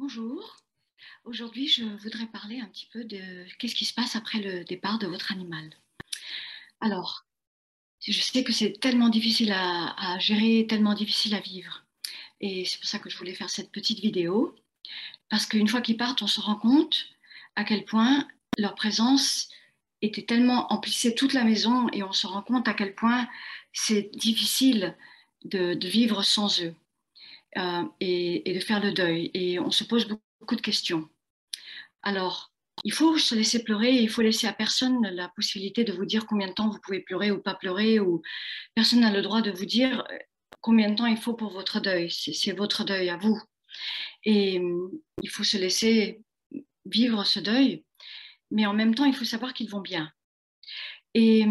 Bonjour. Aujourd'hui, je voudrais parler un petit peu de qu'est-ce qui se passe après le départ de votre animal. Alors, je sais que c'est tellement difficile à, gérer, tellement difficile à vivre. Et c'est pour ça que je voulais faire cette petite vidéo. Parce qu'une fois qu'ils partent, on se rend compte à quel point leur présence était tellement emplissait toute la maison et on se rend compte à quel point c'est difficile de, vivre sans eux euh, et, de faire le deuil. Et on se pose beaucoup de questions. Alors, il faut se laisser pleurer, il faut laisser à personne la possibilité de vous dire combien de temps vous pouvez pleurer ou pas pleurer, ou personne n'a le droit de vous dire euh, combien de temps il faut pour votre deuil. C'est votre deuil à vous. Et hum, il faut se laisser vivre ce deuil, mais en même temps, il faut savoir qu'ils vont bien. Et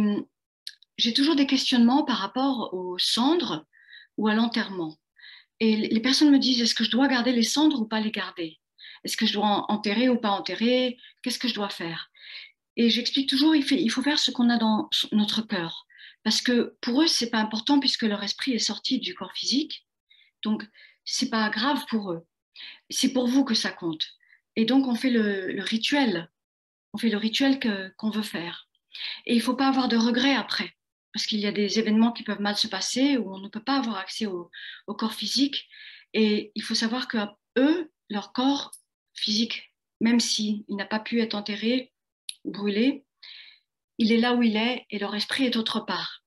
j'ai toujours des questionnements par rapport aux cendres ou à l'enterrement. Et les personnes me disent, est-ce que je dois garder les cendres ou pas les garder? Est-ce que je dois enterrer ou pas enterrer? Qu'est-ce que je dois faire? Et j'explique toujours, il, faut faire ce qu'on a dans notre cœur. Parce que pour eux, c'est pas important puisque leur esprit est sorti du corps physique. Donc, c'est pas grave pour eux. C'est pour vous que ça compte. Et donc, on fait le, rituel. On fait le rituel qu'on veut faire. Et il ne faut pas avoir de regrets après parce qu'il y a des événements qui peuvent mal se passer où on ne peut pas avoir accès au, corps physique. Et il faut savoir que eux, leur corps physique, même s'il n'a pas pu être enterré ou brûlé, il est là où il est et leur esprit est autre part.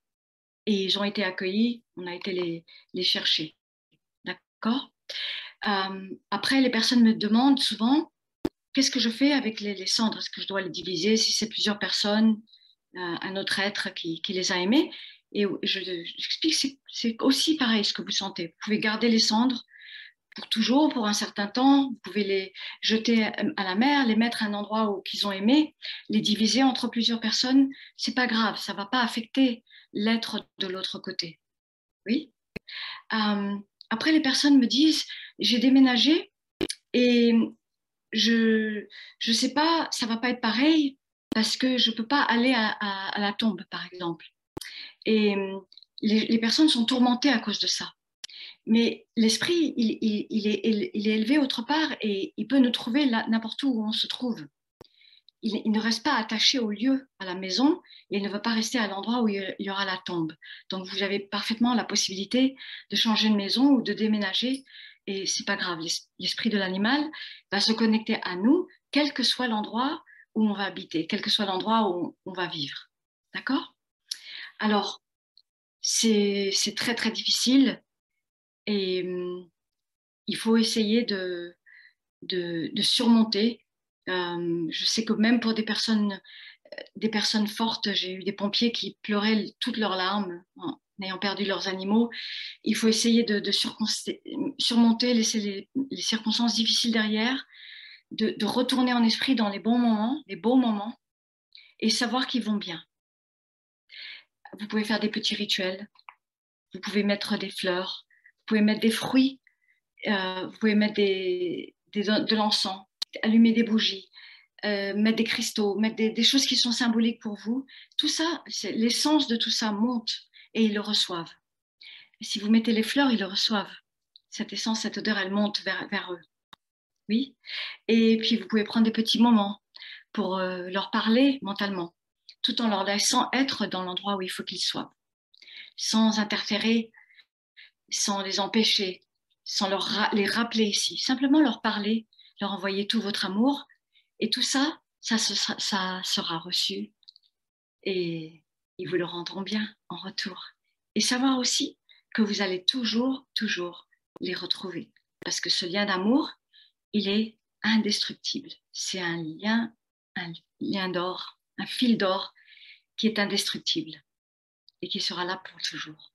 Et ils ont été accueillis, on a été les, les chercher. D'accord? Euh, Après, les personnes me demandent souvent qu'est-ce que je fais avec les cendres? Est-ce que je dois les diviser? Si c'est plusieurs personnes un autre être qui, les a aimés. Et j'explique, je, c'est aussi pareil ce que vous sentez. Vous pouvez garder les cendres pour toujours, pour un certain temps. Vous pouvez les jeter à la mer, les mettre à un endroit où qu'ils ont aimé, les diviser entre plusieurs personnes. C'est pas grave, ça va pas affecter l'être de l'autre côté. Oui? Euh, après, les personnes me disent, j'ai déménagé et je je sais pas, ça va pas être pareil parce que je ne peux pas aller à, la tombe, par exemple. Et hum, les, personnes sont tourmentées à cause de ça. Mais l'esprit, il, est, élevé autre part et il peut nous trouver n'importe où on se trouve. Il, ne reste pas attaché au lieu, à la maison, et il ne va pas rester à l'endroit où il y aura la tombe. Donc vous avez parfaitement la possibilité de changer de maison ou de déménager, et c'est pas grave. L'esprit de l'animal va se connecter à nous, quel que soit l'endroit où on va habiter, quel que soit l'endroit où on va vivre. D'accord? Alors, c'est très très difficile et hum, il faut essayer de, surmonter. Euh, je sais que même pour des personnes, des personnes fortes, j'ai eu des pompiers qui pleuraient toutes leurs larmes en ayant perdu leurs animaux. Il faut essayer de, surmonter, laisser les circonstances difficiles derrière de, retourner en esprit dans les bons moments, les beaux moments, et savoir qu'ils vont bien. Vous pouvez faire des petits rituels, vous pouvez mettre des fleurs, vous pouvez mettre des fruits, euh, vous pouvez mettre des, de l'encens, allumer des bougies, euh, mettre des cristaux, mettre des, choses qui sont symboliques pour vous. Tout ça, l'essence de tout ça monte et ils le reçoivent. si vous mettez les fleurs, ils le reçoivent. Cette essence, cette odeur, elle monte vers eux. Oui. Et puis, vous pouvez prendre des petits moments pour euh, leur parler mentalement, tout en leur laissant être dans l'endroit où il faut qu'ils soient, sans interférer, sans les empêcher, sans leur les rappeler ici. Simplement leur parler, leur envoyer tout votre amour. Et tout ça, ça, ça sera reçu. Et ils vous le rendront bien en retour. Et savoir aussi que vous allez toujours, toujours les retrouver. Parce que ce lien d'amour, il est indestructible. C'est un lien, un lien d'or, un fil d'or qui est indestructible et qui sera là pour toujours.